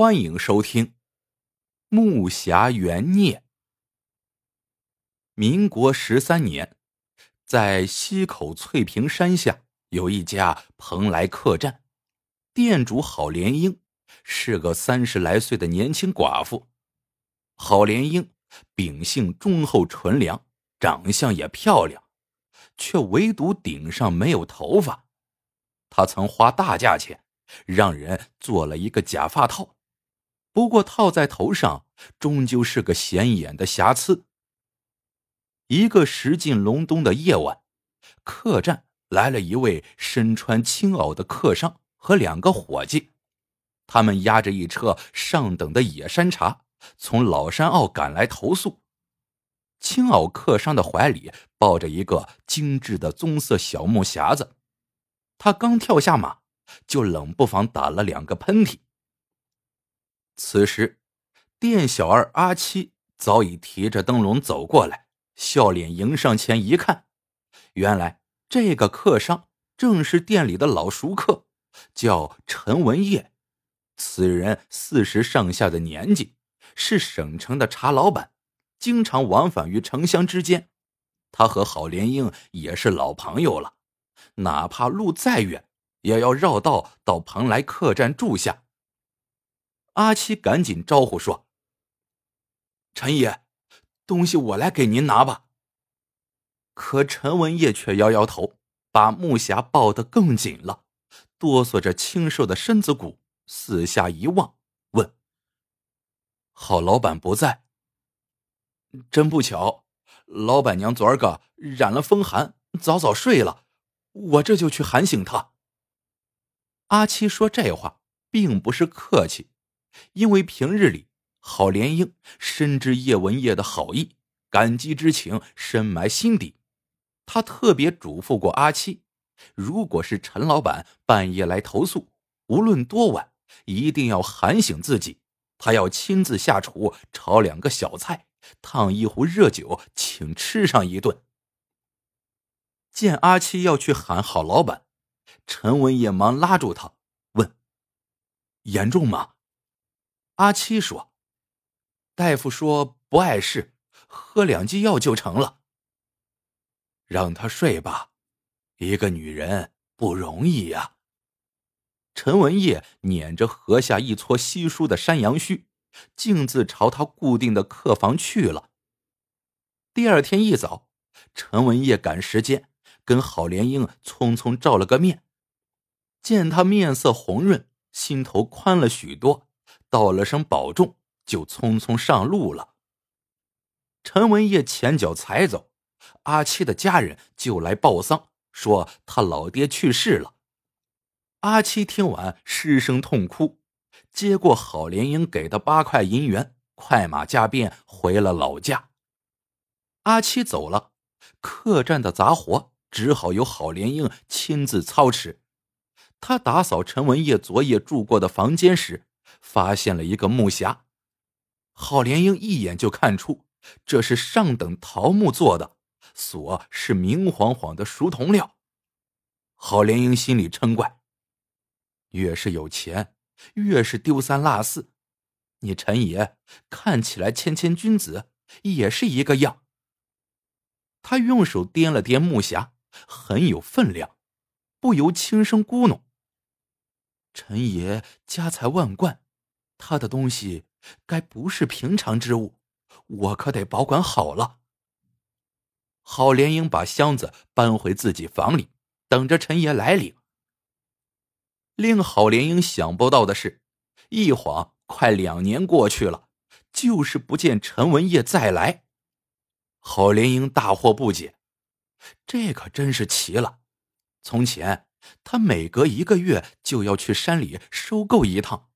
欢迎收听《木匣缘孽》。民国十三年，在西口翠屏山下有一家蓬莱客栈，店主郝连英是个三十来岁的年轻寡妇。郝连英秉性忠厚纯良，长相也漂亮，却唯独顶上没有头发。她曾花大价钱让人做了一个假发套。不过套在头上，终究是个显眼的瑕疵。一个时近隆冬的夜晚，客栈来了一位身穿青袄的客商和两个伙计，他们押着一车上等的野山茶，从老山坳赶来投宿。青袄客商的怀里抱着一个精致的棕色小木匣子，他刚跳下马，就冷不防打了两个喷嚏。此时，店小二阿七早已提着灯笼走过来，笑脸迎上前一看，原来这个客商正是店里的老熟客，叫陈文业。此人四十上下的年纪，是省城的茶老板，经常往返于城乡之间。他和郝莲英也是老朋友了，哪怕路再远，也要绕道到蓬莱客栈住下。阿七赶紧招呼说：“陈爷，东西我来给您拿吧。”可陈文业却摇摇头，把木匣抱得更紧了，哆嗦着清瘦的身子骨，四下一望，问：“郝老板不在？真不巧，老板娘昨儿个染了风寒，早早睡了，我这就去喊醒她。”阿七说这话并不是客气。因为平日里，郝莲英深知叶文业的好意，感激之情深埋心底。他特别嘱咐过阿七，如果是陈老板半夜来投诉，无论多晚，一定要喊醒自己。他要亲自下厨炒两个小菜，烫一壶热酒，请吃上一顿。见阿七要去喊郝老板，陈文也忙拉住他，问：“严重吗？”阿七说：“大夫说不碍事，喝两剂药就成了。让他睡吧，一个女人不容易呀。”陈文业捻着河下一撮稀疏的山羊须，径自朝他固定的客房去了。第二天一早，陈文业赶时间跟郝莲英匆匆照了个面，见他面色红润，心头宽了许多。道了声保重，就匆匆上路了。陈文业前脚才走，阿七的家人就来报丧，说他老爹去世了。阿七听完失声痛哭，接过郝莲英给的八块银元，快马加鞭回了老家。阿七走了，客栈的杂活只好由郝莲英亲自操持。他打扫陈文业昨夜住过的房间时。发现了一个木匣，郝莲英一眼就看出这是上等桃木做的，锁是明晃晃的熟铜料。郝莲英心里嗔怪：越是有钱，越是丢三落四。你陈爷看起来谦谦君子，也是一个样。他用手掂了掂木匣，很有分量，不由轻声咕哝：“陈爷家财万贯。”他的东西该不是平常之物，我可得保管好了。郝莲英把箱子搬回自己房里，等着陈爷来领。令郝莲英想不到的是，一晃快两年过去了，就是不见陈文业再来。郝莲英大惑不解，这可真是奇了。从前他每隔一个月就要去山里收购一趟。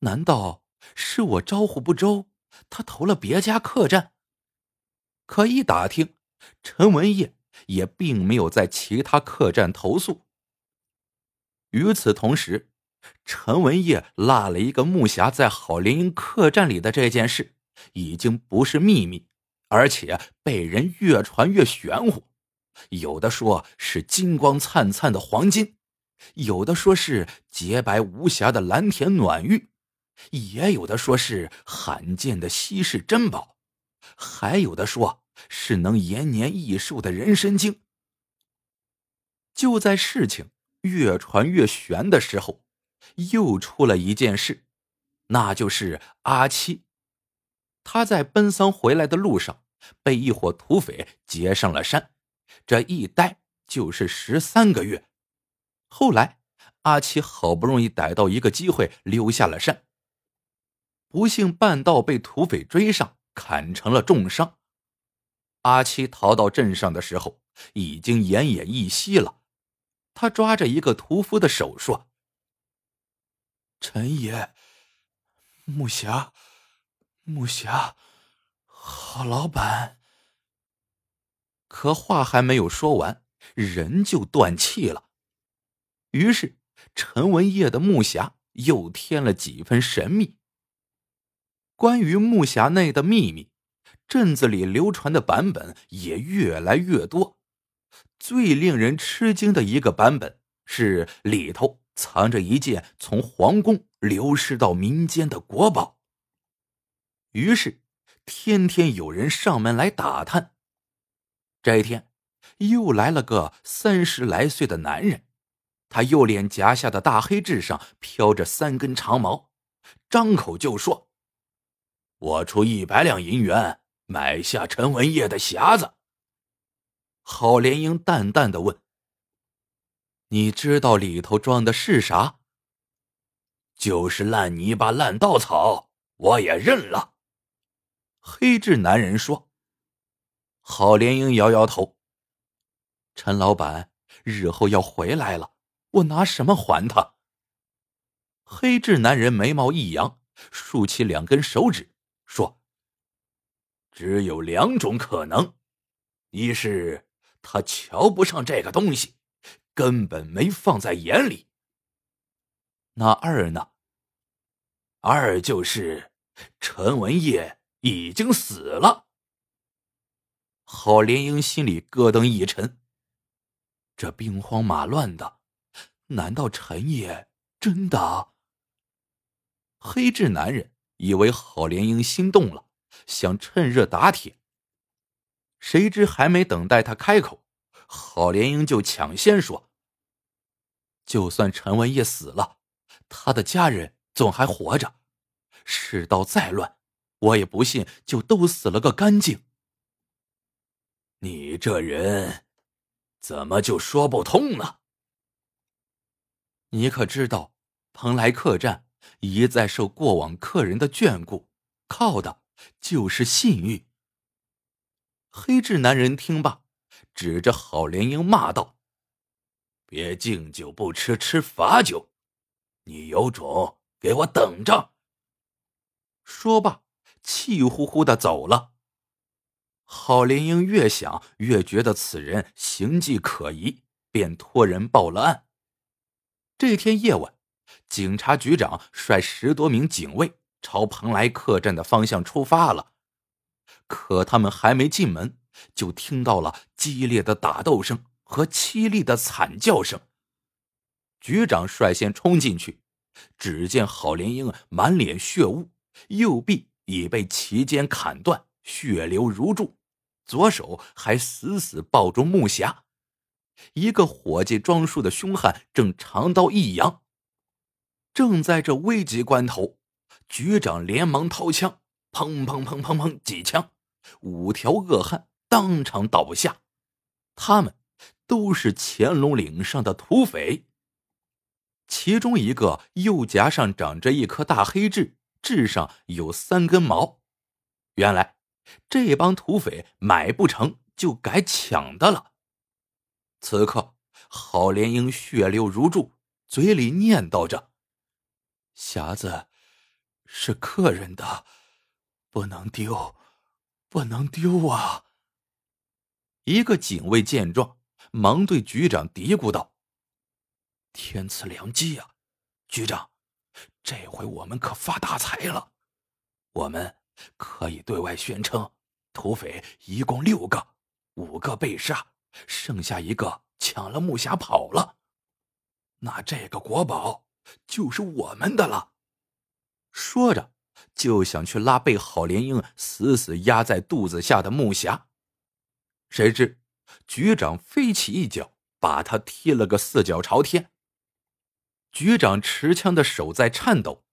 难道是我招呼不周，他投了别家客栈？可一打听，陈文业也并没有在其他客栈投宿。与此同时，陈文业落了一个木匣在郝林英客栈里的这件事，已经不是秘密，而且被人越传越玄乎。有的说是金光灿灿的黄金，有的说是洁白无瑕的蓝田暖玉。也有的说是罕见的稀世珍宝，还有的说是能延年益寿的人参精。就在事情越传越悬的时候，又出了一件事，那就是阿七，他在奔丧回来的路上被一伙土匪劫上了山，这一待就是十三个月。后来阿七好不容易逮到一个机会，溜下了山。不幸半道被土匪追上，砍成了重伤。阿七逃到镇上的时候，已经奄奄一息了。他抓着一个屠夫的手说：“陈爷，木侠，木侠，好老板。”可话还没有说完，人就断气了。于是陈文业的木匣又添了几分神秘。关于木匣内的秘密，镇子里流传的版本也越来越多。最令人吃惊的一个版本是里头藏着一件从皇宫流失到民间的国宝。于是，天天有人上门来打探。这一天，又来了个三十来岁的男人，他右脸颊下的大黑痣上飘着三根长毛，张口就说。我出一百两银元买下陈文业的匣子。郝莲英淡淡的问：“你知道里头装的是啥？”“就是烂泥巴、烂稻草，我也认了。”黑痣男人说。郝莲英摇摇头：“陈老板日后要回来了，我拿什么还他？”黑痣男人眉毛一扬，竖起两根手指。说：“只有两种可能，一是他瞧不上这个东西，根本没放在眼里。那二呢？二就是陈文业已经死了。”郝莲英心里咯噔一沉，这兵荒马乱的，难道陈爷真的？黑痣男人。以为郝莲英心动了，想趁热打铁。谁知还没等待他开口，郝莲英就抢先说：“就算陈文业死了，他的家人总还活着。世道再乱，我也不信就都死了个干净。”你这人，怎么就说不通呢？你可知道，蓬莱客栈？一再受过往客人的眷顾，靠的就是信誉。黑痣男人听罢，指着郝莲英骂道：“别敬酒不吃吃罚酒，你有种给我等着！”说罢，气呼呼的走了。郝连英越想越觉得此人行迹可疑，便托人报了案。这天夜晚。警察局长率十多名警卫朝蓬莱客栈的方向出发了，可他们还没进门，就听到了激烈的打斗声和凄厉的惨叫声。局长率先冲进去，只见郝连英满脸血污，右臂已被齐肩砍断，血流如注，左手还死死抱住木匣。一个伙计装束的凶悍正长刀一扬。正在这危急关头，局长连忙掏枪，砰砰砰砰砰几枪，五条恶汉当场倒下。他们都是乾隆岭上的土匪。其中一个右颊上长着一颗大黑痣，痣上有三根毛。原来这帮土匪买不成就改抢的了。此刻，郝连英血流如注，嘴里念叨着。匣子是客人的，不能丢，不能丢啊！一个警卫见状，忙对局长嘀咕道：“天赐良机啊，局长，这回我们可发大财了。我们可以对外宣称，土匪一共六个，五个被杀，剩下一个抢了木匣跑了。那这个国宝……”就是我们的了。说着就想去拉被郝莲英死死压在肚子下的木匣，谁知局长飞起一脚，把他踢了个四脚朝天。局长持枪的手在颤抖，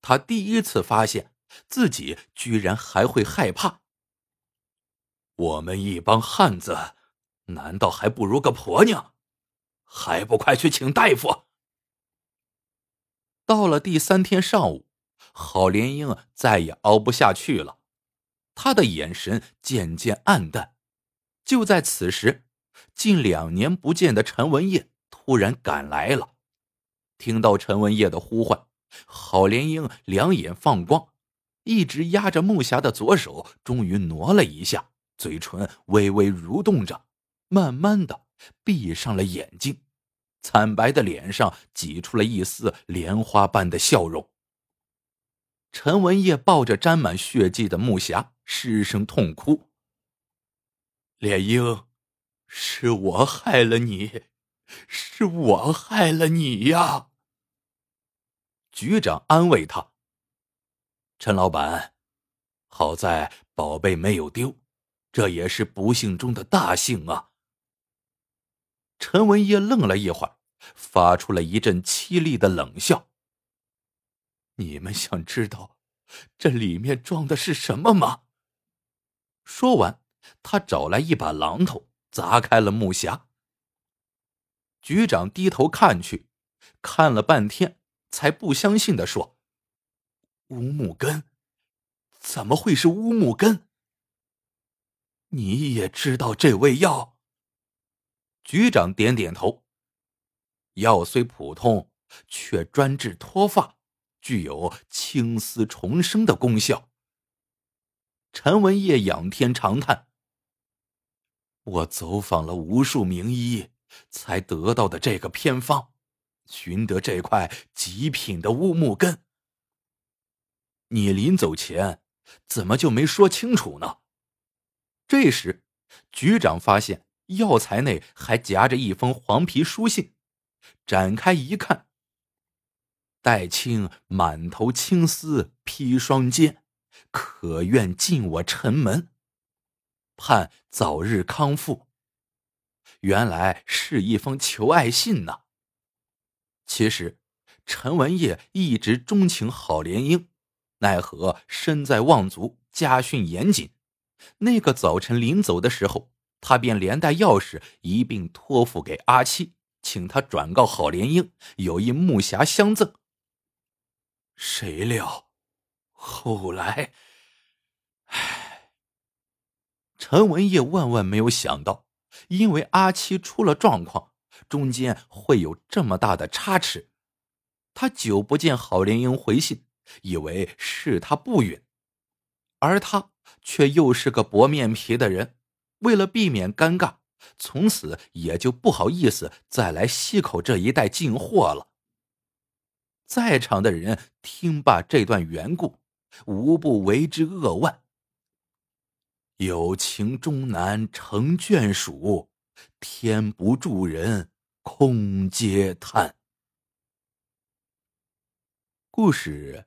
他第一次发现自己居然还会害怕。我们一帮汉子，难道还不如个婆娘？还不快去请大夫！到了第三天上午，郝莲英再也熬不下去了，她的眼神渐渐暗淡。就在此时，近两年不见的陈文业突然赶来了。听到陈文业的呼唤，郝莲英两眼放光，一直压着木匣的左手终于挪了一下，嘴唇微微蠕动着，慢慢的闭上了眼睛，惨白的脸上挤出了一丝莲花般的笑容。陈文业抱着沾满血迹的木匣，失声痛哭：“莲英，是我害了你，是我害了你呀！”局长安慰他：“陈老板，好在宝贝没有丢，这也是不幸中的大幸啊。”陈文业愣了一会儿，发出了一阵凄厉的冷笑：“你们想知道这里面装的是什么吗？”说完，他找来一把榔头，砸开了木匣。局长低头看去，看了半天。才不相信的说：“乌木根，怎么会是乌木根？你也知道这味药？”局长点点头。药虽普通，却专治脱发，具有青丝重生的功效。陈文业仰天长叹：“我走访了无数名医，才得到的这个偏方。”寻得这块极品的乌木根，你临走前怎么就没说清楚呢？这时，局长发现药材内还夹着一封黄皮书信，展开一看：“戴青满头青丝披双肩，可愿进我城门？盼早日康复。”原来是一封求爱信呢。其实，陈文业一直钟情郝莲英，奈何身在望族，家训严谨。那个早晨临走的时候，他便连带钥匙一并托付给阿七，请他转告郝莲英有一木匣相赠。谁料，后来，唉，陈文业万万没有想到，因为阿七出了状况。中间会有这么大的差池，他久不见郝莲英回信，以为是他不允，而他却又是个薄面皮的人，为了避免尴尬，从此也就不好意思再来西口这一带进货了。在场的人听罢这段缘故，无不为之扼腕。有情终难成眷属，天不助人。空嗟叹。故事